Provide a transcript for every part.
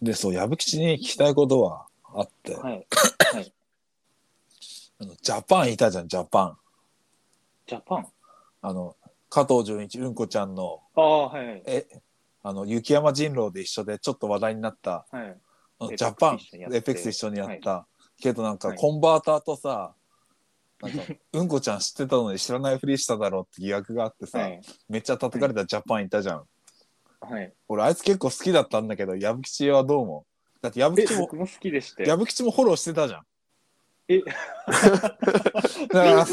で、そう、矢吹吉に聞きたいことはあって、はい。はい。あのジャパンいたじゃん、ジャパン。ジャパン？あの、加藤純一、うんこちゃんの、ああ、はいはい。え、あの、雪山人狼で一緒でちょっと話題になった、はい。ジャパン Apex 一緒にやっ、て Apex 一緒にやった。けどなんか、はいコンバーターとさ、なんか、うんこちゃん知ってたのに知らないふりしただろうって疑惑があってさ、はい。めっちゃ叩かれたジャパンいたじゃん。はい。俺、あいつ結構好きだったんだけど、矢吹吉はどう思う？だって矢吹え、吉も僕、も好きでしたよ。矢吹吉もフォローしてたじゃん。え、だから、だか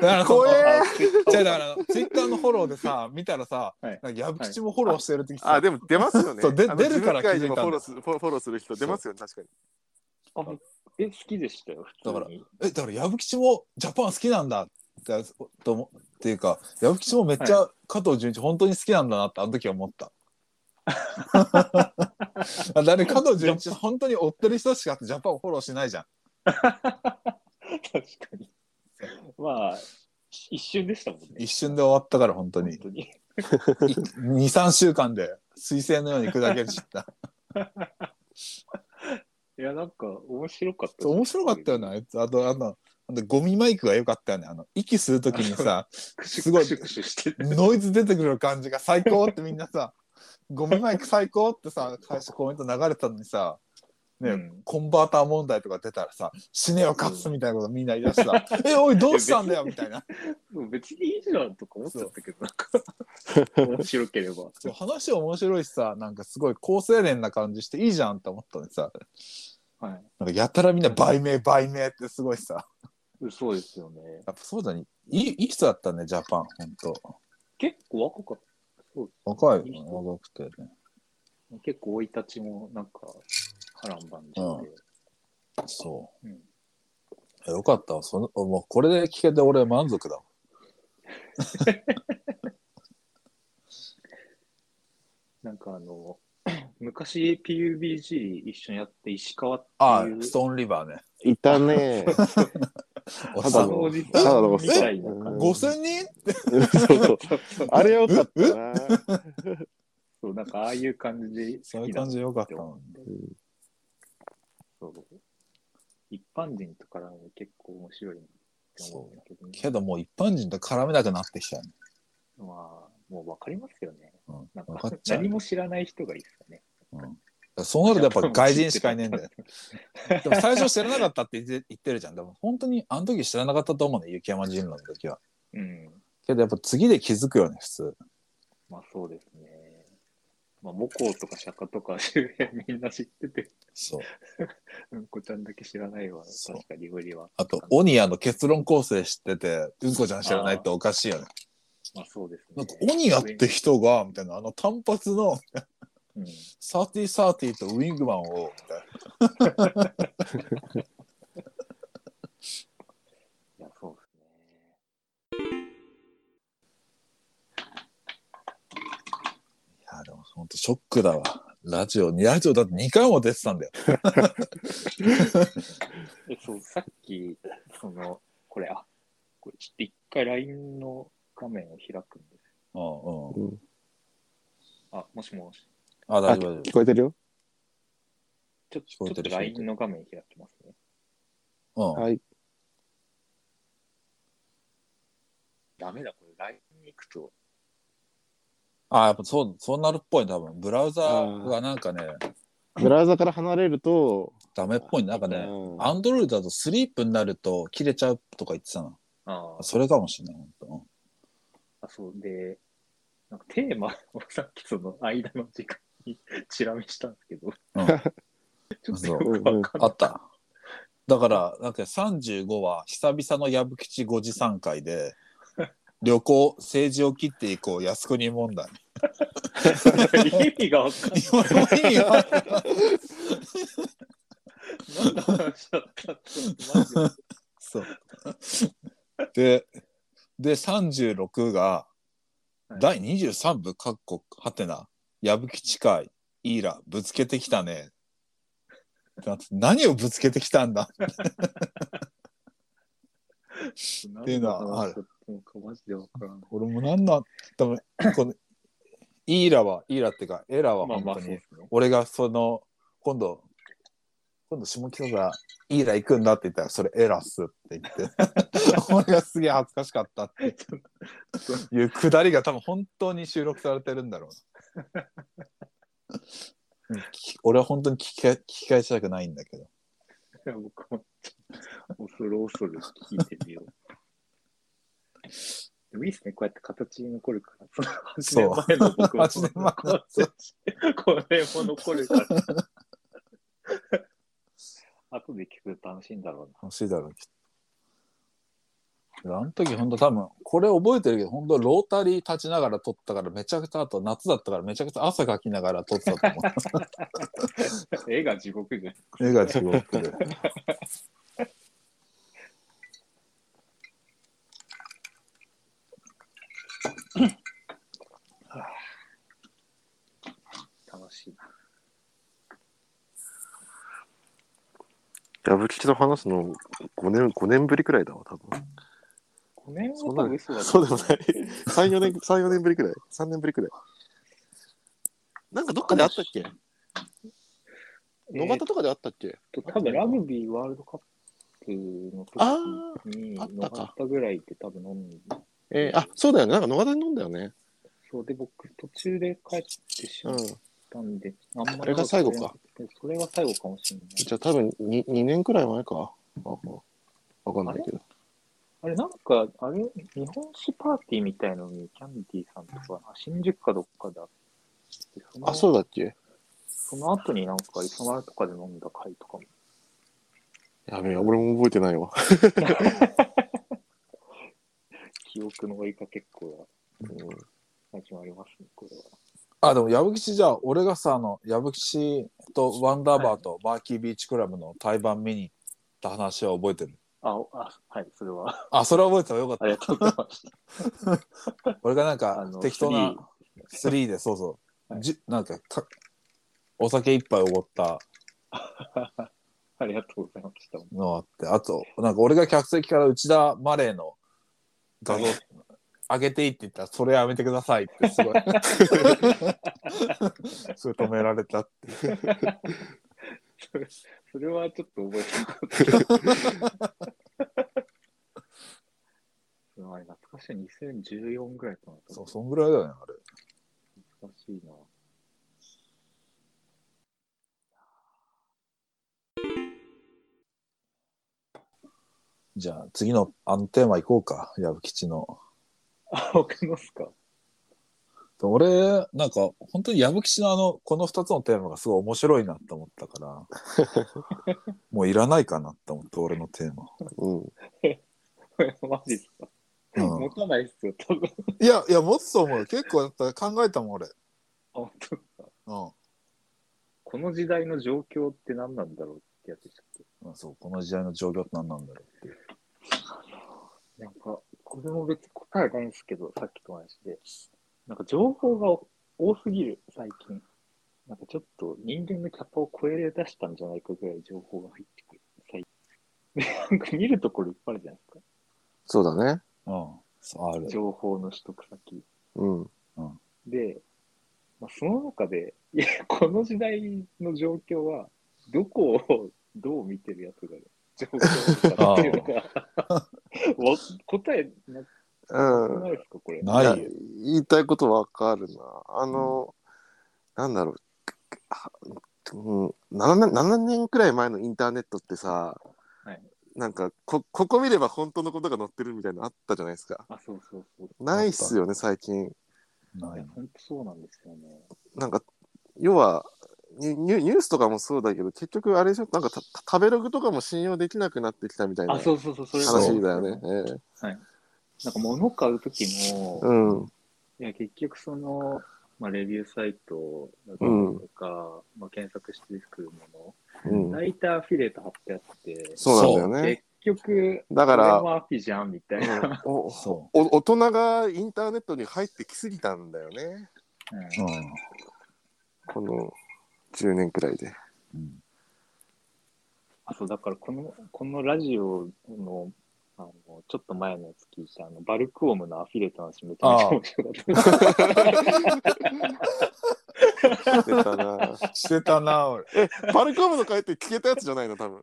ら怖えじゃあだから、ツイッターのフォローでさ、見たらさ、はいなんか矢吹吉もフォローしてる時さ、あ、でも出ますよね。そうであの出るから気づいたんだフォローするフォフォローする人出ますよね、確かに。あえ、好きでしたよ、普通に。え、だから矢吹吉もジャパン好きなんだって、と思っていうか、矢吹吉もめっちゃ加藤純一本当に好きなんだなってあの時は思った。あ誰加藤純一本当に追ってる人しかジャパンをフォローしないじゃん。確かに。まあ、一瞬でしたもんね。一瞬で終わったから本当に。本当に。23週間で彗星のように砕け散った。いや、なんか、面白かった。面白かったよねあいつあとあのあのゴミマイクが良かったよねあの息吸う時にさすごい。ノイズ出てくる感じが最高ってみんなさゴミマイク最高ってさ最初コメント流れたのにさね、うん。コンバーター問題とか出たらさ死ねよ勝つみたいなことみん。な言い出したえおいどうしたんだよみたいな。別にいいじゃんとか思っちゃったけど、なんか、面白ければ。話面白いしさなんかすごい高青年な感じしていいじゃんって思ったのにさ。はい。なんかやたらみんな売名売名ってすごいさ。そうですよね。やっぱそうだね。いいいい人だったねジャパン本当結構若かった。そう若いよね若くてね。結構生い立ちもなんか波乱万丈で。そう。うん。よかったわ。そのもうこれで聞けて俺満足だわ。なんかあの、昔 PUBG 一緒にやって石川ってあいう。ストーンリバーね。いたね。おただのっさんおじただのさんみたいな感じ。5000人そうそうあれよかったな。そう、なんかああいう感じでそういう感じでよかった一般人と絡むの結構面白いけど、ね、けどもう一般人と絡めなくなってきたよね、まあ、もう分かりますよね。うん、なん分か何も知らない人がいいですかね。うん、そうなるとやっぱ外人しかいねえんだよ でも最初知らなかったって言って 言ってるじゃんでも本当にあの時知らなかったと思うね雪山人狼の時はうん。けどやっぱ次で気づくよね普通まあそうですね。まあ、モコとか釈迦とか周辺みんな知ってて、そう うんこちゃんだけ知らないわ。確かに無理は。あとオニアの結論構成知っててうんこちゃん知らないっておかしいよねまあそうですね。なんかオニアって人がみたいなあの単発のうん、サーティーサーティーとウィングマンをみたいないや、そうですね。いやでも本当ショックだわラジオにラジオだって2回も出てたんだよ え、そう、さっき、その、これ、あ、これちょっと一回 LINE の画面を開くんです。うんうんうんあ、もしもし。ああ大丈夫大丈聞こえてるよ？ちょ聞こえっと LINE の画面開きますね。夫うん。はい。ダメだ、これ LINE に行くと。あやっぱそうそうなるっぽい多分。ブラウザがなんかねブラウザから離れると、ダメっぽいなんかねうん。アンドロイドだとスリープになると切れちゃうとか言ってたなああ、それかもしれない本あそう。で、なんかテーマをさっきその間の時間に チラ見したんですけど、当うん。ちょっとよくわかんない。あった。だからなんか35は久々の矢吹吉5時3回で 旅行政治を切っていこう靖国問題。意味がわかんない。今の意味が何の話だったって、マジで。そう。でで36がはい。第23部かっこはてな矢吹近いイーラぶつけてきたね何をぶつけてきたんだっていうのはある。俺も何なん多分このイーラはイーラっていうかエラは本当に。俺がその今度、今度下北沢イーラ行くんだって言ったら、それエラスって言って、俺がすげえ恥ずかしかったっていうくだりが多分本当に収録されてるんだろうな。俺は本当に聞き返聞き返したくないんだけど。僕も恐る恐る聞いてみよう。でもいいっすね、こうやって形に残るから。その8そう年前の僕も8年前のこれも残るから。後で聞くと楽しいんだろうな。楽しいだろうきっと。あの時本当多分これ覚えてるけど本当ロータリー立ちながら撮ったからめちゃくちゃあと夏だったからめちゃくちゃ汗かきながら撮ってたと思う。絵が地獄じゃん。絵が地獄で。楽しいな。矢吹と話すの5年、5年ぶりくらいだわ、多分。5年そんなは多分嘘だとそう思でもない。3、4年、3、4年ぶりくらい。3年ぶりくらい。なんかどっかであったっけ？野方とかであったっけ？と多分ラグビーワールドカップのあ時にあったか野方ぐらいで多分飲んで、えーあ、そうだよね。なんか野方に飲んだよね。そうで僕途中で帰ってしうんまっ。たんで、あんまりあれが最後か。それが最後かもしれない。じゃあ多分 2, 2年くらい前か。あわかんないけど。あれなんか、あれ、日本酒パーティーみたいのにキャンディーさんとか、あ新宿かどっかであって、そのあ、そうだっけ？その後になんか磯丸とかで飲んだ会とかも。やべえ、俺も覚えてないわ。記憶の追いかけっこうんが始まりますね、これは。あでも矢吹じゃあ俺がさあの矢吹とワンダーバーとバーキービーチクラブの対バン見に行った話は覚えてる？あ、おあはい、それは。あそれは覚えてた。らよかった。ありがとうございました。俺がなんあかの適当な3でそうそう、はい。じなんかたお酒一杯おごった。ありがとうございました。のがあって。あとなんか俺が客席から内田マレーの画像上げていいって言ったらそれやめてくださいってすごい。それ止められたって それはちょっと覚えてなかった。あれ懐かしい2014ぐらいかなとそう思そんぐらいだよねあれ懐かしいな。じゃあ次のあのテーマいこうか矢吹吉のあ、僕のっすか？俺なんか本当に矢吹吉のあのこの2つのテーマがすごい面白いなって思ったから もういらないかなって思って俺のテーマ、うん。マジっすか、うん。持たないっすよ、多分。いやいや持つと思うよ。結構やっぱ考えたもん俺、あ本当っすか？うん。この時代の状況って何なんだろうってやつでしたっけ？うん、そうこの時代の状況って何なんだろうっていう。なんか、これも別に答えないんですけど、さっきと同じで。なんか情報が多すぎる、最近。なんかちょっと人間のキャパを超え出したんじゃないかぐらい情報が入ってくる。最近。でなんか見るところいっぱいあるじゃないですか。そうだね。うんそうある情報の取得先。うん。で、まあ、その中で、いや、この時代の状況は、どこをどう見てるやつが情報かっていうのが、わ答えなうん。ないですか、これ。ないよいや言いたいことわかるな。あの、なんだろう。はうん、7, 年7年くらい前のインターネットってさ、はいなんかこここ見れば本当のことが載ってるみたいなのあったじゃないですか。あ、そうそうそう。ないっすよね最近。ない本当そうなんですよね。なんか要はニニュニュースとかもそうだけど結局あれでしょ？なんかた食べログとかも信用できなくなってきたみたいなあ、そうそうそう、それ話だよね。えなんか物買うときも、えうん。いや結局その、まあ、レビューサイトだったうんりとか、まあ、検索してくるもうん。の、大体アフィリエイト貼ってあって、そうなんだよね。結局、だからこれもアフィじゃんみたいな。うん。おそお大人がインターネットに入ってきすぎたんだよね。うん。う、この10年くらいで。うん。あそうだからこの、このラジオの、あの、ちょっと前のやつ聞いた、あの、バルクオムのアフィリエイトの話めちゃめちゃ面白かった。してたな。してたな俺え、バルコムの回って聞けたやつじゃないの多分。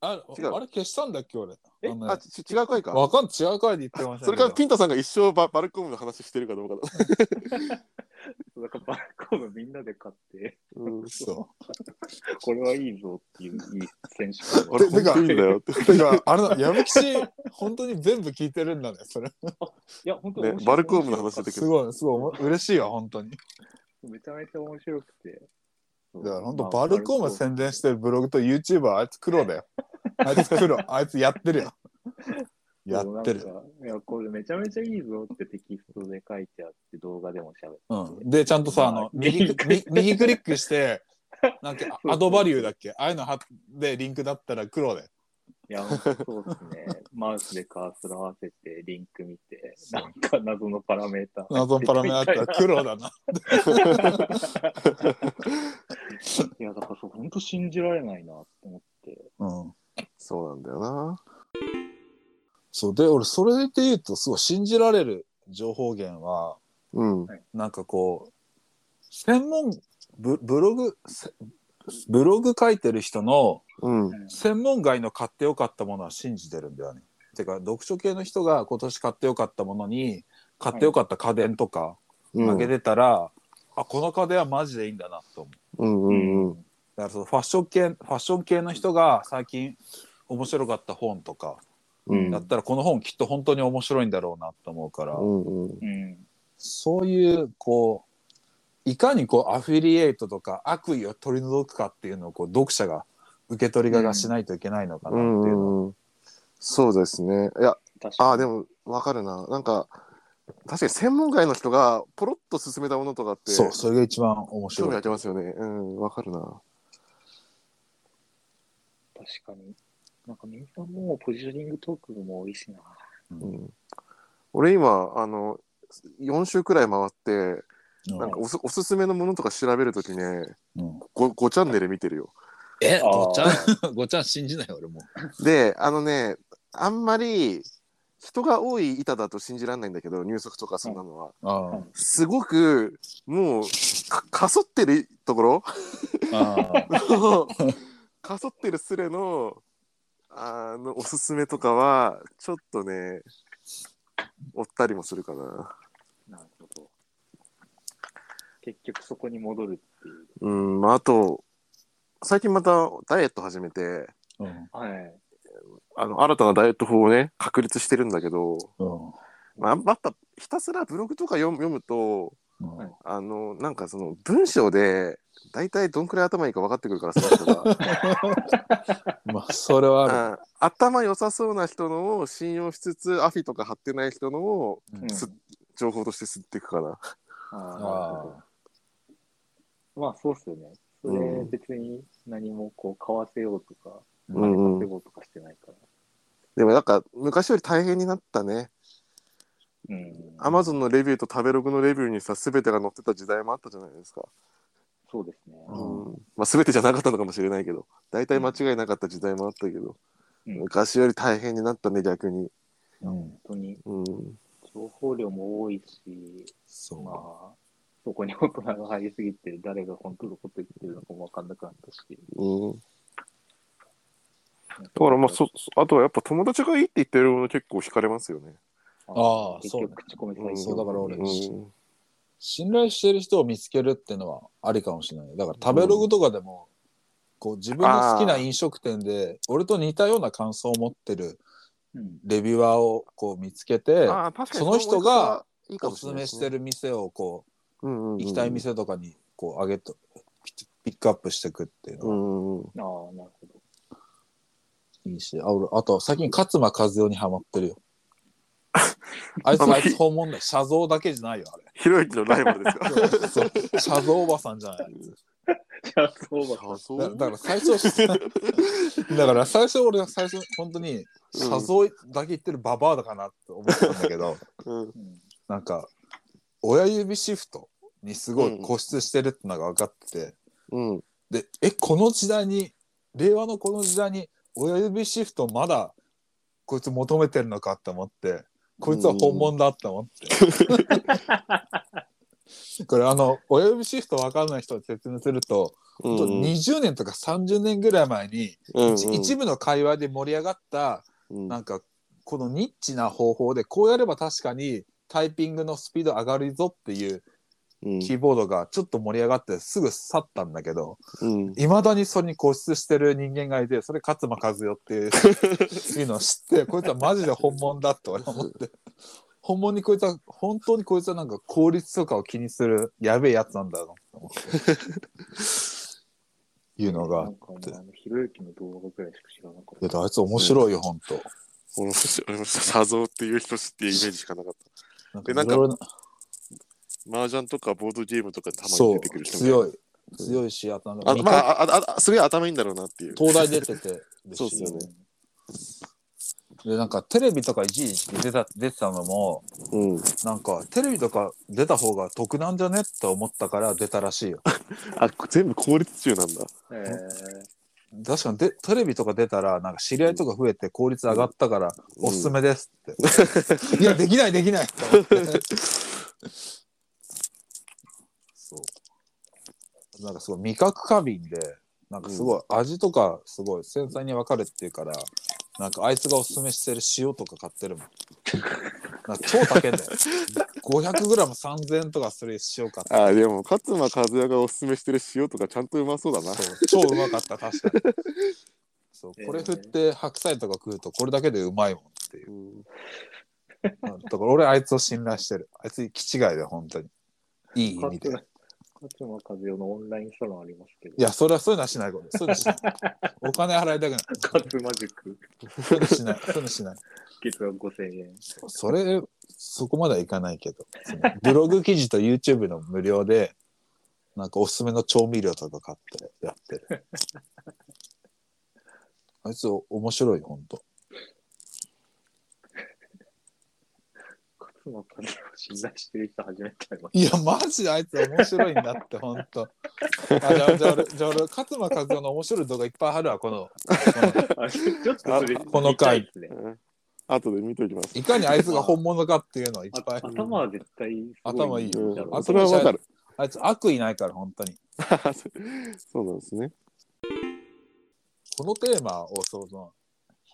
ああれ消したんだっけ俺え？あのあ、ち違う回か？わかん違う回で言ってましたそれからピンタさんが一生ババルコムの話してるかどうかだ。だからバルコムみんなで買って、うん。そ これはいいぞっていういい選手これ本当いいんだよって。かあれだ 矢吹氏本当に全部聞いてるんだねそれいや、本当ねバルコムの話出てくる。すごいすごい嬉しいわ本当にめちゃめちゃ面白くて。だから本当まあバルコム宣伝してるブログと YouTuber あいつ黒だよあいつ黒あいつやってるよ。やってる。いや、これめちゃめちゃいいぞってテキストで書いてあって、動画でも喋って。うん、でちゃんとさあの右右クリックしてなんかアドバリューだっけ？ああいうのはでリンクだったら黒で。いや、そうですね。マウスでカーソル合わせて、リンク見て、なんか謎のパラメータ。謎のパラメあったら 黒だな。いや、だからそう、本当信じられないなって思って。うんそうなんだよな。そうで俺それで言うとすごい信じられる情報源はうん。なんかこう専門ブブログせブログ書いてる人のうん。専門外の買ってよかったものは信じてるんだよね。てか読書系の人が今年買ってよかったものに買ってよかった家電とかうん。あげてたら、あこの家電はマジでいいんだなと思う。うんうんうん。だからそのファッション系ファッション系の人が最近面白かった本とかうんだったらこの本きっと本当に面白いんだろうなと思うから、うんうん。うん。そういうこういかにこうアフィリエイトとか悪意を取り除くかっていうのをこう読者が受け取りがしないといけないのかなうっていうのは、んうん。そうですね。いや。ああ、でもわかるな。なんか、確かに専門外の人がポロッと進めたものとかって、そうそれが一番面興白い味ありますよね。うん、わかるな。確かに。なんかみんなもうポジショニングトークも多いしな。うん、俺今、あの、4週くらい回って、うん。なんかおすおすすめのものとか調べるときね、うん。5, 5チャンネル見てるよ。えあー。ごちゃん？ごちゃん信じない俺もで、あのね、あんまり人が多い板だと信じられないんだけど、入足とかそんなのは。あすごく、もう、かかそってるところ？ああ かそってるスレの、あの、おすすめとかは、ちょっとね、追ったりもするかな。なるほど。結局そこに戻るっていう。うん、まあ、あと、最近またダイエット始めて、うんはい。あの、新たなダイエット法をね、確立してるんだけど、うんまあ、やっぱ、ひたすらブログとか読む読むと、うんはいあの、なんかその、文章で、大体どんくらい頭いいか分かってくるから、その人が。まあそれはあるあ頭良さそうな人のを信用しつつ、アフィとか貼ってない人のをうんす情報として吸っていくかな。あまあそうっすよね。それ別に何もこう買わせようとか、うん金うん稼ごうとかしてないから。でもなんか、昔より大変になったね。うん。アマゾンのレビューと食べログのレビューにさ、すべてが載ってた時代もあったじゃないですか。そうですね。うんうん。まあ、すべてじゃなかったのかもしれないけど、大体間違いなかった時代もあったけど、うん昔より大変になったね、逆に。うん本当にうん。情報量も多いし、そうまあ、そこに大人が入りすぎて、誰が本当のこと言ってるのかもわかんなくなったし。うん。だからまあ、そ、そあとはやっぱ友達がいいって言ってるもの結構惹かれますよね。結ああそうね局口コミ最うん強そうだから俺うん。信頼してる人を見つけるっていうのはありかもしれないだから食べログとかでも、こう自分の好きな飲食店で俺と似たような感想を持ってるうん。レビュアーをこう見つけてその人がおすすめもしてる店をこううんうんうん行きたい店とかにこう上げとピピックアップしていくっていうのはうんうんうん。ああ、なるほど。いいし、あ俺あと最近勝間和代にハマってるよ。あいつあいつ本物だよ。写像だけじゃないよあれ。ひろゆきのライバルですかそう写像おばさんじゃないあいつ。じゃあ、そうだ。から最初 だから最初俺は最初本当に写像だけ言ってるババアだかなって思ってたんだけど、うんうん。なんか親指シフトにすごい固執してるってのが分かってて、うんでえこの時代に令和のこの時代に親指シフトまだこいつ求めてるのかって思ってこいつは本物だって思って、これあの親指シフト分かんない人に説明すると、うんうん。20年とか30年ぐらい前に、うんうん。一一部の会話で盛り上がったうん。なんかこのニッチな方法でこうやれば確かにタイピングのスピード上がるぞっていううん。キーボードがちょっと盛り上がってすぐ去ったんだけどうん。いまだにそれに固執してる人間がいてそれ勝間和代っていういうのを知って こいつはマジで本物だって俺は思って。本物にこいつは本当にこいつはなんか効率とかを気にするやべえやつなんだろうと思って。いうのがなんかもうあの、ひろゆきの動画ぐらいしか知らなかっいやあいつ面白いよ本当。俺も俺もサゾーっていう人知ってイメージしかなかった。なんでなんか麻雀とかボードゲームとかたまに出てくる人強い強いしあとなんかあまああああすごい頭いいんだろうなっていう。東大出ててそうっすよね。でなんかテレビとか一時期出た出てたのもうん。なんかテレビとか出た方が得なんじゃねって思ったから出たらしいよ。あ全部効率中なんだ。た。え確かにでテレビとか出たらなんか知り合いとか増えて効率上がったからおすすめですって、いやできないできない。と思ってそうなんかすごい味覚過敏でなんかすごい味とかすごい繊細に分かるっていうからなんかあいつがおすすめしてる塩とか買ってるもん。なんか超高いんだよ。500g3000 円とかする塩買ってあでも勝間和也がおすすめしてる塩とかちゃんとうまそうだな。超うまかった確かに。そうこれ振って白菜とか食うとこれだけでうまいもんっていう。うん。だから俺あいつを信頼してる。あいつ気違いだよ本当に。いい意味で勝間和代のオンラインサロンありますけど。いやそれはそういうのはしないことそういうのしない。お金払いたくない。勝間塾、そういうのしない。そういうのしない。月額5000円。それそこまではいかないけど。ブログ記事と YouTube の無料でなんかおすすめの調味料とか買ってやってる。あいつ面白い本当勝間和代を信頼してる人初めて会いましいやマジであいつ面白いんだって本当あじゃあじゃあ俺じゃあ俺勝間和代の面白い動画いっぱいあるわこのこのた。あちょっとそれ、この回見たいですね。うん後で見ときます。いかにあいつが本物かっていうのをいっぱいあ頭は絶対すご頭いいうんだろうあそれはわかる。あいつ悪意ないから本当に そうなんですね。このテーマをそうそ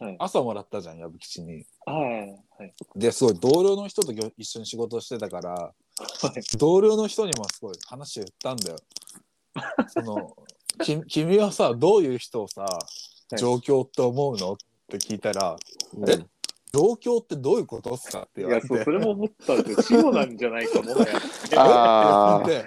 うはい。朝もらったじゃん矢吹吉にはい。はい。ですごい同僚の人と一緒に仕事してたからはい。同僚の人にもすごい話を言ったんだよ。そのき君はさどういう人をさい。状況って思うの？って聞いたらうん。え状況ってどういうことっすかって言いや、われて。そう、それも思ったんですよ。死後なんじゃないかもはや。あで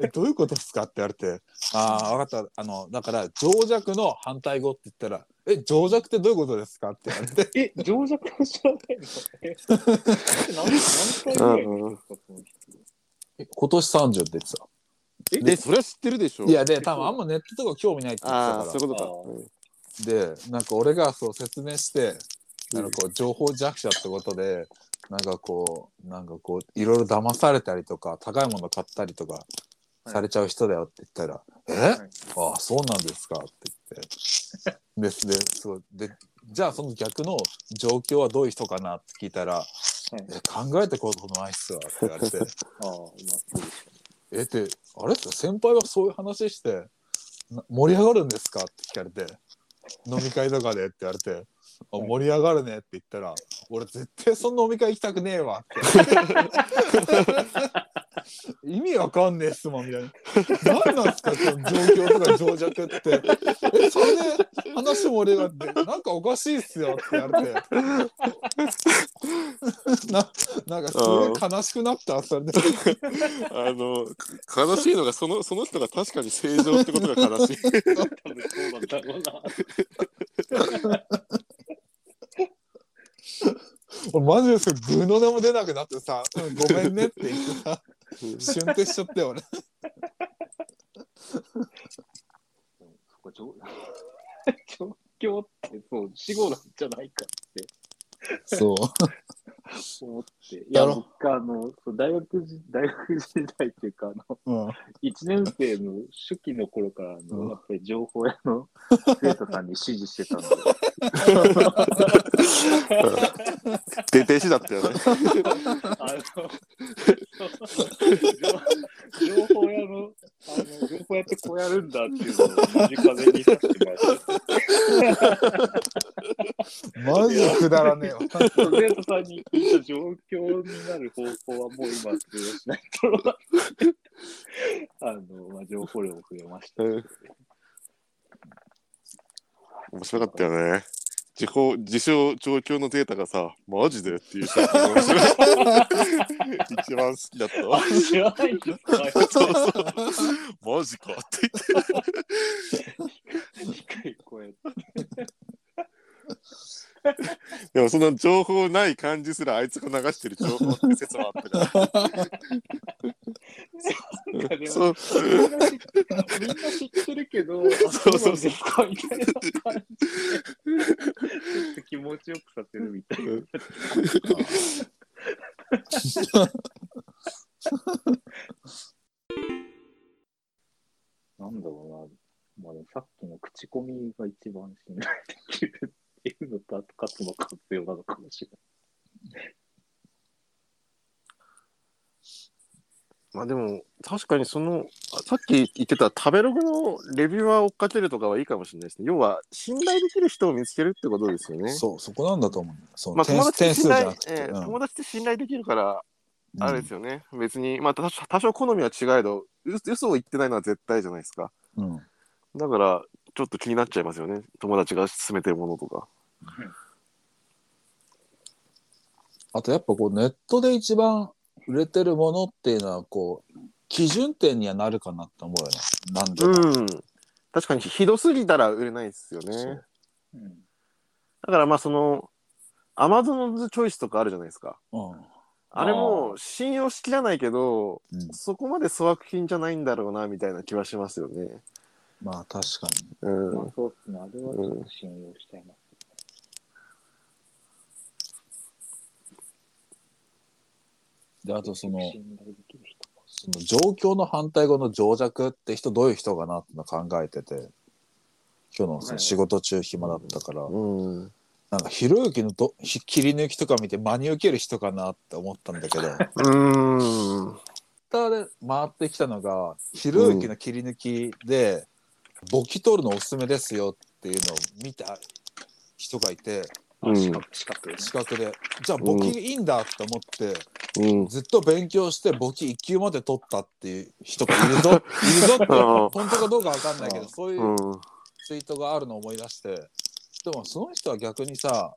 えどういうこと？っすかって言われて。ああ分かった。あのだから情弱の反対語って言ったらえ情弱ってどういうことですかって言われて。え、情弱を知らないの？え、何今年30って言ってたえ、で、それは知ってるでしょ？いやで多分あんまネットとか興味ないって言ってああ、たかそういうことか。でなんか俺がそう説明してなんかこう情報弱者ってことでなんかこうなんかこういろいろ騙されたりとか高いもの買ったりとかされちゃう人だよって言ったら「え？ああそうなんですか」って言って。ですでそうでじゃあその逆の状況はどういう人かなって聞いたら「え考えてことないっすわ」って言われて。ああ、まあ、そうですよ「えってあれっすか先輩はそういう話してな盛り上がるんですか?」って聞かれて「飲み会とかで」って言われて「盛り上がるね」って言ったら「俺絶対その飲み会行きたくねえわ」って。意味わかんねえっすもんみたいな。何なんすかその状況とか情弱って。えそれで話盛り上がってなんかおかしいっすよって言われて。ななんかすごい悲しくなったそれで。あの、悲しいのが、その、その人が確かに正常ってことが悲しい。多分そうなんだろうな。俺マジですよ具の名も出なくなってさ「うんごめんね」って言ってさ瞬停しちゃったよ俺。そこ状状況ってそう死後なんじゃないかってそう。思っていや僕あのそう大学時大学時代っていうかあのうん。1年生の初期の頃からあの、うんやっぱり情報屋の生徒さんに指示してたんで 出てしだったよね。あの、情情報屋の、あの、情報屋ってこうやるんだっていうのを間近で見させてもらって。マジでくだらねえわ。トゼートさんに聞いた状況になる方法はもう今通用しないと。あの、まあ、情報量も増えました。うん面白かったよね。地方、自称状況のデータがさ、マジでっていう人が面白い一番好きだったわ。そうそう。マジかって低い声。でもその情報ない感じすらあいつが流してる情報って説もあったから。なんかでもそう。みんな知みんな知ってるけど、あそうそうそうみたいな感じで、ちょっと気持ちよくさせるみたいな。なんだろうな、まあ、さっきの口コミが一番信頼できるっていうのと、あと勝つの活用なのかもしれない。まあでも確かにそのあさっき言ってた食べログのレビューは追っかけるとかはいいかもしれないですね。要は信頼できる人を見つけるってことですよね。そう、そこなんだと思う。そう、まあ、点友達信頼。え友達って信頼できるから、うんあれですよね。別に、まあ多少多少好みは違えど、う嘘を言ってないのは絶対じゃないですか。うん。だから、ちょっと気になっちゃいますよね。友達が勧めてるものとか。あとやっぱこうネットで一番売れてるものっていうのはこう基準点にはなるかなって思うよね。なんでも。うん。確かにひどすぎたら売れないですよねそう。うんだからまあその、アマゾンズチョイスとかあるじゃないですか。うん。あれも信用しきらないけど、うんそこまで粗悪品じゃないんだろうなみたいな気はしますよね。まあ確かに。うん。まあそうですね、あれはちょっと信用しちゃいます。であとそのその状況の反対語の情弱って人どういう人かなっての考えてて今日のその仕事中暇だったから、うん。なんかひろゆきのどひ切り抜きとか見て真に受ける人かなって思ったんだけど。うん。ツイッターで回ってきたのがひろゆきの切り抜きで、簿記取るのおすすめですよっていうのを見た人がいてうん。資格資格資格で。じゃあ簿記いいんだって思って、うん。ずっと勉強して簿記1級まで取ったっていう人がいるぞ。いるぞって本当かどうかわかんないけどそういううん。ツイートがあるのを思い出して。でもその人は逆にさ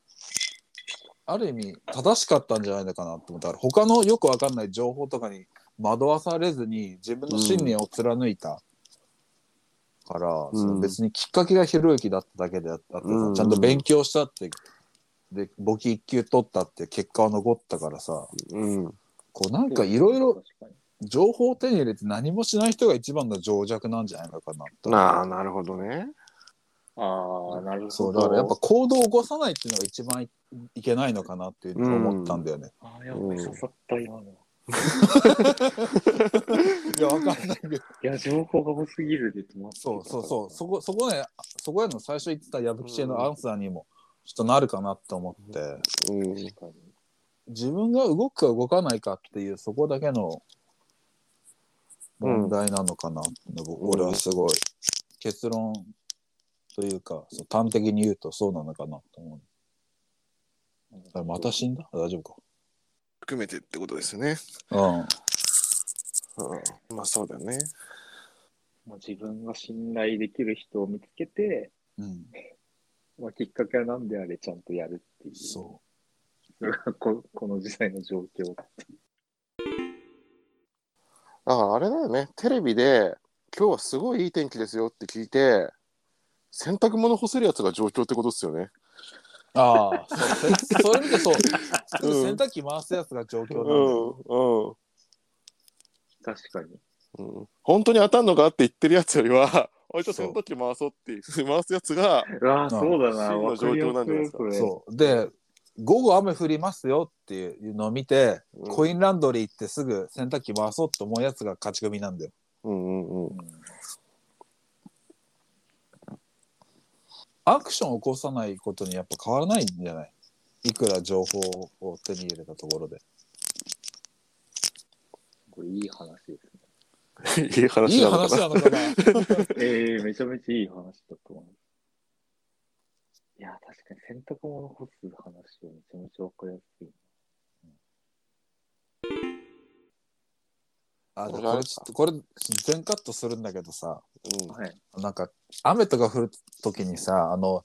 ある意味正しかったんじゃないのかなと思ったら他のよくわかんない情報とかに惑わされずに自分の信念を貫いた。から、うん。その別にきっかけがひろゆきだっただけであってさ、うん。ちゃんと勉強したってで簿記1級取ったって結果は残ったからさうん。こうなんかいろいろ情報を手に入れて何もしない人が一番の情弱なんじゃないのかなとああ、なるほどね。ああ、なるほど。そうだからやっぱ行動を起こさないっていうのが一番いいけないのかなっていうのを思ったんだよね。ああ、やばい、刺さった、今の。いやわかんないけどいや、情報が多すぎるでそうそうそうそこそこねそこへの最初言ってた矢吹氏へのアンサーにもちょっとなるかなって思ってうん。自分が動くか動かないかっていうそこだけの問題なのかなっていうのを俺はすごい結論というかそう端的に言うとそうなのかなと思う。あれまた死んだ？大丈夫含めてってことですよね。かうんうん。まあそうだよね。もう自分が信頼できる人を見つけて、うんまあ、きっかけは何であれちゃんとやるっていう。そのが ここの時代の状況。だからあれだよね。テレビで今日はすごいいい天気ですよって聞いて、洗濯物干せるやつが状況ってことですよね。うああそうせ それ見てそううん洗濯機回すやつが状況なんうだよ、ん。うん。確かに。うん、本当に当たんのかって言ってるやつよりは、あいつ洗濯機回そうって回すやつが、あ、そうだな。真の状況なんじゃないですか？そうで午後雨降りますよっていうのを見て、うんコインランドリー行ってすぐ洗濯機回そうって思うやつが勝ち組なんだようんうんうん。アクションを起こさないことにやっぱ変わらないんじゃない？いくら情報を手に入れたところで。これいい話ですね。いい話いいなのかな話なのかな ええめちゃめちゃいい話だと思う。いや、確かに洗濯物干す話はめちゃめちゃわかりやすい。あ、でこれちょっと、これ全カットするんだけどさ、うんはい。なんか雨とか降る時にさ、あの、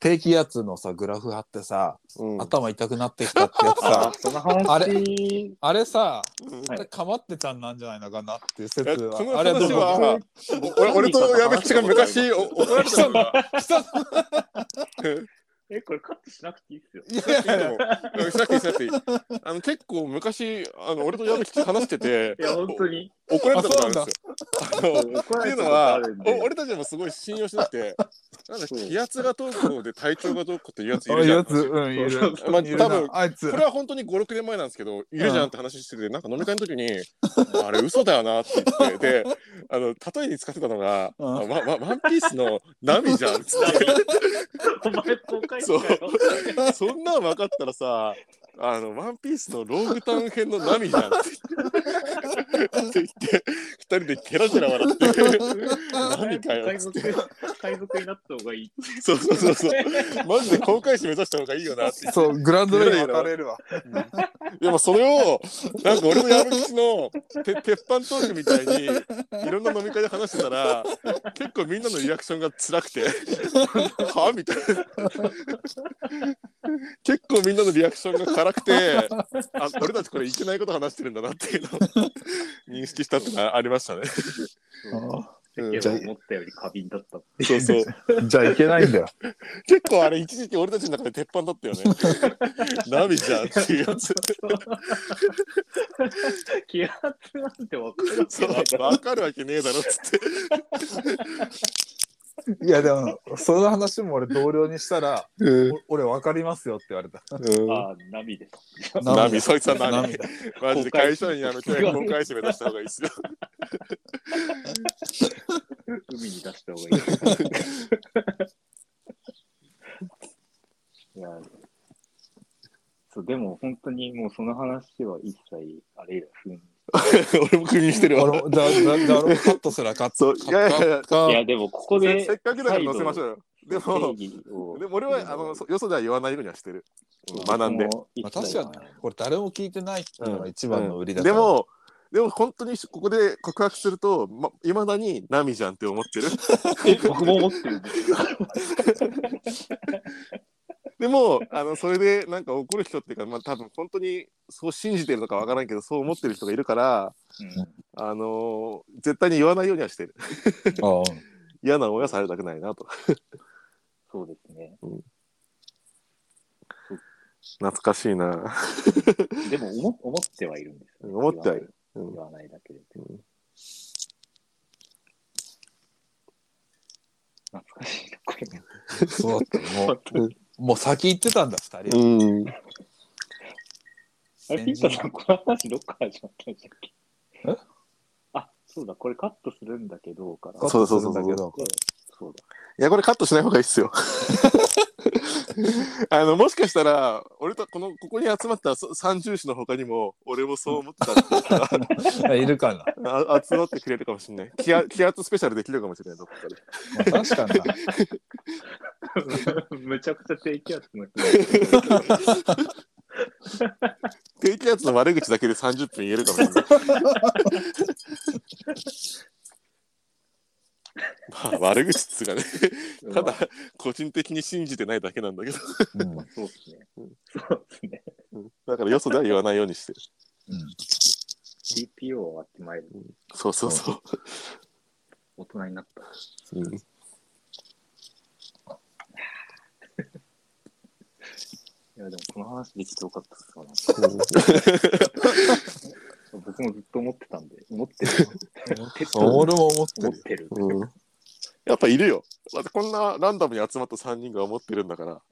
低気圧のさ、グラフ貼ってさ、うん頭痛くなってきたってやつあさ、あれあれさ、うんかまってちゃんなんじゃないのかなっていう説えそのは。あれは俺俺と矢部吉が昔お怒られたのがえ、これカットしなくていいっすよ。いやいやいやうんしなくていいしなくていいあの結構昔あの俺と矢部吉話してていや、本当に。怒られたことあるんですよ。あの怒られたことっていうのは俺たちもすごい信用してなくてなんだそう。気圧がどうこうで体調がどうこうっていうやついるじゃん。やつ、うん、いる。まあ多分あいつ。こ。れは本当に56年前なんですけどいるじゃんって話しててなんか飲み会の時にあれ嘘だよなって言ってで あの例えに使ってたのが「うん。あワワワンピースのナミじゃん」っつって。お前公開したよ。そんなん分かったらさあのワンピースのローグタウン編のナミじゃん。って言って二人でケラケラ笑って。何かよって。賊、海賊になった方がいい。そうそうそうそう。マジで公開誌目指した方がいいよなって。そう、グランドレイン分かれるわ。でもそれをなんか俺の矢吹のて鉄板トークみたいにいろんな飲み会で話してたら結構みんなのリアクションが辛くて。はみたいな。結構みんなのリアクションが辛くて あ俺たちこれいけないこと話してるんだなっていうのを 認識したってのがありましたね。思ったより過敏だった。そうそう じゃあいけないんだよ。結構あれ一時期俺たちの中で鉄板だったよね。ナミじゃんっていうやつ。気圧なんて。分かるわけねえだろっつって。いや、でも、その話も俺同僚にしたら、うん。お俺分かりますよって言われた。ああ、ナミです。ナミそいつはナミ涙マジで会社員辞めて公開誌目指した方がいいっすよ。海に出した方がいい。いや、そう、でも本当にもうその話は一切あれ以来踏ん 俺も釘にしてるわ。俺もじゃあ、じゃあじゃあ俺もカットすらカット。いやいやいやでもここでせっかくだから載せましょうよ。でも、でも俺はあのそよそでは言わないようにはしてる。うん学んで。まあ、確かにこれ誰も聞いてないっていうのが一番の売りだから。でも、でも本当にここで告白すると、ま、未だにナミじゃんって思ってる。僕も思ってるんですよ。でも、あの、それでなんか怒る人っていうか、まあ多分本当にそう信じてるのかわからんけど、そう思ってる人がいるから、うんあのー絶対に言わないようにはしてる。嫌な思いはされたくないなと。そうですね。懐かしいな。でも思思ってはいるんですよ、ね。思ってはいるうん言わないだけで。懐かしいな、これ。そうだった。もう、もう先行ってたんだ、二人。うん。あれ、ピンタさん、この話どっから始まったんでしたっけ？え？あ、そうだ、これカットするんだけど、から。カットそうそうそうそうするんだけど。そうだ。いや、これカットしない方がいいっすよ。あの、もしかしたら、俺とこの、ここに集まったそ三重士の他にも、俺もそう思ってたってい るかな。があ集まってくれるかもしれない。気圧気圧スペシャルできるかもしれない、どっかで。まあ、確かにな。むちゃくちゃ低気圧の人。低気圧の悪口だけで30分言えるかもしれない。まあ、悪口っつうかね、ただ、個人的に信じてないだけなんだけど、うんそうですね。そうですね。だからよそでは言わないようにしてる。うん TPO は割ってまいる。そうそうそう。大人になった。うんいや、でもこの話できてよかったっすわな。僕もずっと思ってたんで、思ってる。俺も思ってる。思ってる。うんやっぱいるよ。だってこんなランダムに集まった3人が思ってるんだから、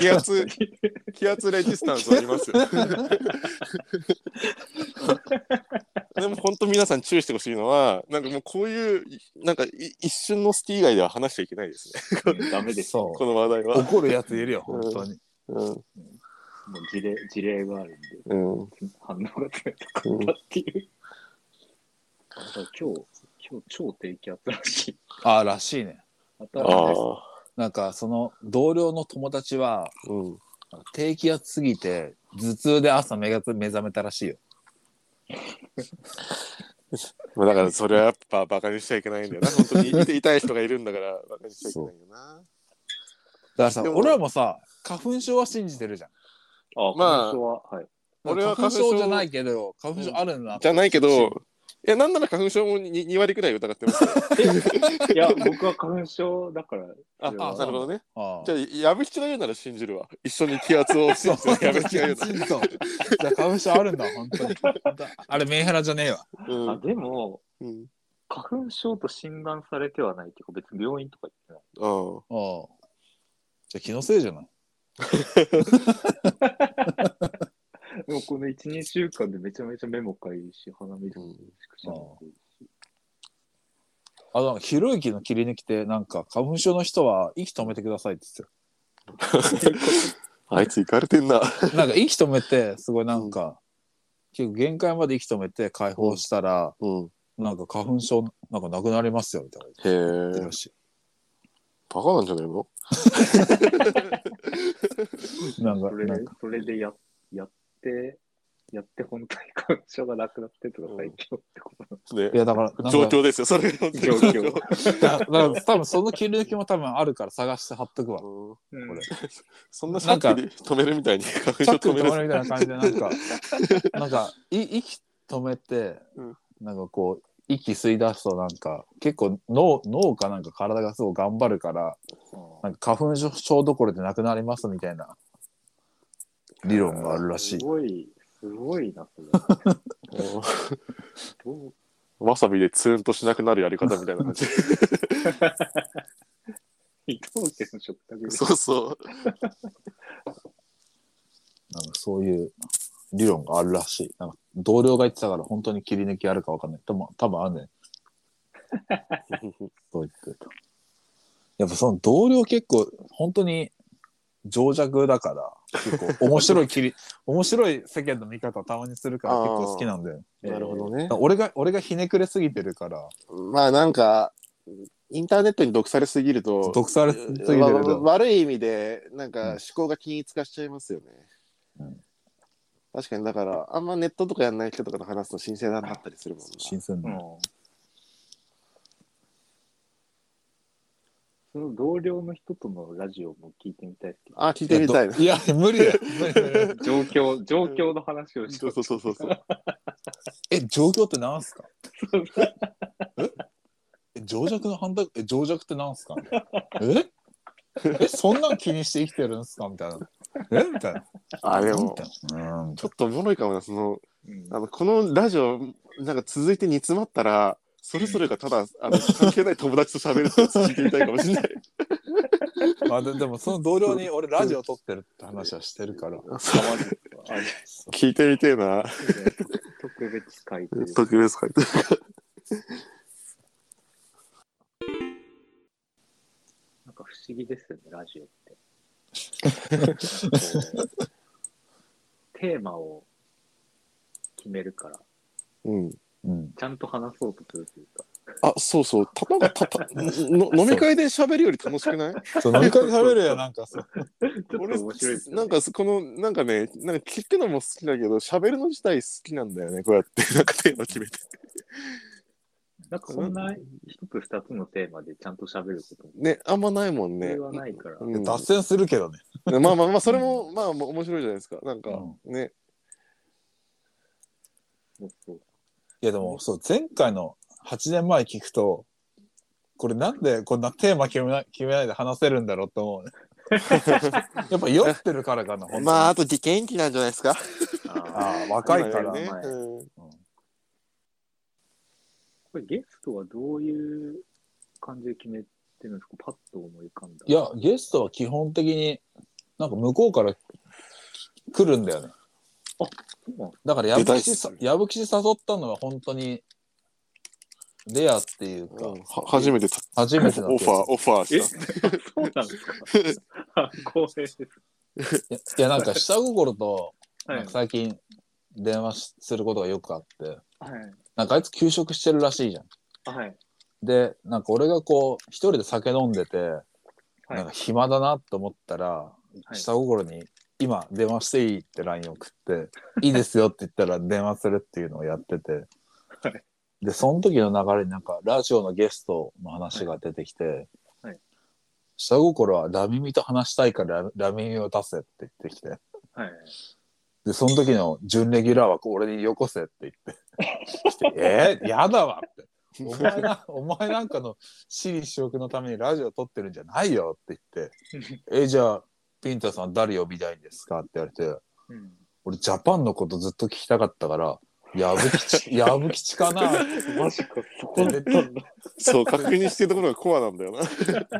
気圧、気圧レジスタンスありますよ。でも本当皆さん注意してほしいのは、なんかもうこういう、なんかい一瞬のスキー以外では話しちゃいけないですね。うんダメです。この話題は。怒るやついるよ、本当に。うん。もう事例、事例があるんで、うん。反応が冷たかったっていう。だから今日、今日超低気圧らしい。ああらしいね新あしいですあ。なんかその同僚の友達はうん。低気圧すぎて頭痛で朝目が目覚めたらしいよ まあだからそれはやっぱバカにしちゃいけないんだよな。本当に痛い人がいるんだからバカにしちゃいけないよな。だからさ俺らもさ花粉症は信じてるじゃんあ、まあ花粉症は、はい。俺は花粉症症じゃないけど花粉症あるんだ、じゃないけど、いや、なんなら花粉症も 2, 2割くらい疑ってますよ。いや、僕は花粉症だから。あ、なるほどね。ああじゃあ、矢吹が言うなら信じるわ。一緒に気圧を 信じて、矢吹が言うなそうじゃあ花粉症あるんだ本当にあれメンヘラじゃねえわら。うあんでも、うん。花粉症と診断されてはないっていうか、別に病院とか行ってない。ああああじゃあ気のせいじゃないで もこの1、2週間でめちゃめちゃ目もかゆいし、鼻水もしくしゃみも出るし。あのひろゆきの切り抜きってなんか花粉症の人は息止めてくださいって言って あいつ行かれてんな。たよなんか息止めてすごいなんか、結構限界まで息止めて解放したら、うん。なんか花粉症なんかなくなりますよみたいなへえ言ってるら。しバカなんじゃないの？い なんかそれなんかそれでややって、やって本当に花粉症がなくなってとか最強ってこと。なね。い。やだからなんか状況ですよ、それが状状況。だだから多分その切り抜きも多分あるから探して貼っとくわ。これ そんなシャックで止めるみたいに花粉チャック症止める。みたいな感じでなんか なんかい息止めて、うん。なんかこう息吸い出すとなんか結構脳脳かなんか体がすごい頑張るからなんか花粉症どころでなくなりますみたいな理論があるらしいす。ごい、すごいな、それ。わさびでツーンとしなくなるやり方みたいな感じ。伊藤家の食卓で。そうそう。なんかそういう理論があるらしい。なんか同僚が言ってたから本当に切り抜きあるかわかんない。多分多分あんねん。そう言ってた。やっぱその同僚結構本当に情弱だから結構面白い切り 面白い世間の見方をたまにするから結構好きなんだよ。なるほどね。俺が俺がひねくれすぎてるからまあなんか、インターネットに毒されすぎると、毒されすぎてる悪い意味で、なんか思考が均一化しちゃいますよね。うん確かに、だから、あんまネットとかやんない人とかと話すと新鮮だったりするもんな。新鮮だ。うんその同僚の人とのラジオも聞いてみたいですけど、あ、聞いてみたい。な。いや無理だよ。無理無理無理状況、状況の話をしそうそうそうそうそう。え状況ってなんすか？ええ情弱の反対？え情弱ってなんすか？え？えそんなん気にして生きてるんすか？みたいな。え？みたいな。あ、でもうん。ちょっとおもろいかもな、その、うん。あの、このラジオ、なんか続いて煮詰まったら、それぞれがただ、あの、関係ない友達と喋るって聞いてみたいかもしれない。まあででもその同僚に俺ラジオ撮ってるって話はしてるから聞いてみてえな。特別会というか特別会って。なんか不思議ですよね、ラジオって。テーマを決めるから、うん。うん。ちゃんと話そうとするというか、あ、そうそう。たなんかたた の飲み会で喋るより楽しくない？そう。飲み会で喋るよなんかさ ちょっと面白いですよね。なんかこのなんかねなんか聞くのも好きだけど喋るの自体好きなんだよねこうやって。なんかテーマ決めて。なんかそんな一つ二つのテーマでちゃんと喋ることも、ねあんまないもんね。はないから、うん。脱線するけどね。まあまあまあそれもまあも面白いじゃないですか。なんかね。そうそういやでもそう前回の8年前聞くとこれなんでこんなテーマ決めない決めないで話せるんだろうと思うね。やっぱ酔ってるからかな本当に。まああと元気なんじゃないですか。ああ若いから、ね。前うん。これゲストはどういう感じで決めてるんですか？パッと思い浮かんだ。いやゲストは基本的になんか向こうから来るんだよねだから矢吹さ矢吹誘ったのは本当にレアっていうか、うんは初めてた初めてのオファーオファーえ？し そうなんですか？あ光栄です。いやなんか下心とはい。なんか。最近電話しすることがよくあって。はい。なんかあいつ休職してるらしいじゃん。はい。でなんか俺がこう一人で酒飲んでて、はい。なんか暇だなと思ったら、はい。下心に「今電話していい?」って LINE 送って「いいですよ」って言ったら電話するっていうのをやってて、はい。でその時の流れになんかラジオのゲストの話が出てきて「はい。下心はラミミと話したいからララミミを出せ」って言ってきて。はい。でその時の準レギュラーは俺によこせって言って「えー、やだわ」って。お前な お前なんかの私利私欲のためにラジオ撮ってるんじゃないよって言って「えじゃあピンタさん誰呼びたいんですか?」って言われてうん。俺ジャパンのことずっと聞きたかったから「矢吹吉 矢吹吉かな?マジか、そこだったんだ。そう確認してるところがコアなんだよな。」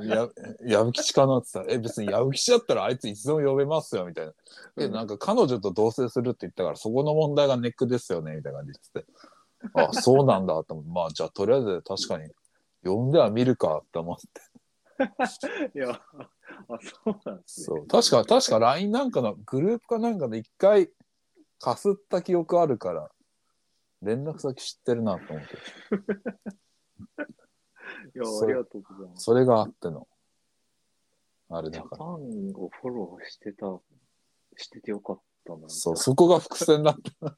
や矢吹吉かな?」って言ったら「え別に矢吹吉だったらあいついつでも呼べますよ」みたいな「えなんか彼女と同棲するって言ったからそこの問題がネックですよね」みたいな感じで言ってて「あそうなんだ」と思ってまあじゃあとりあえず確かに呼んではみるかって思って。いや、あ、そうなんですね。そう確か確か LINE なんかのグループかなんかで一回かすった記憶あるから連絡先知ってるなと思って いや、ありがとうございます。それがあってのあれジャだからパンをフォローしてた、しててよかったな。そうそこが伏線だった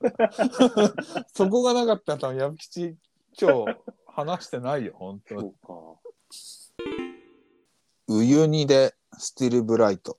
そこがなかったら多分矢吹吉今日話してないよ本当にそうか。ウユニでスティルブライト。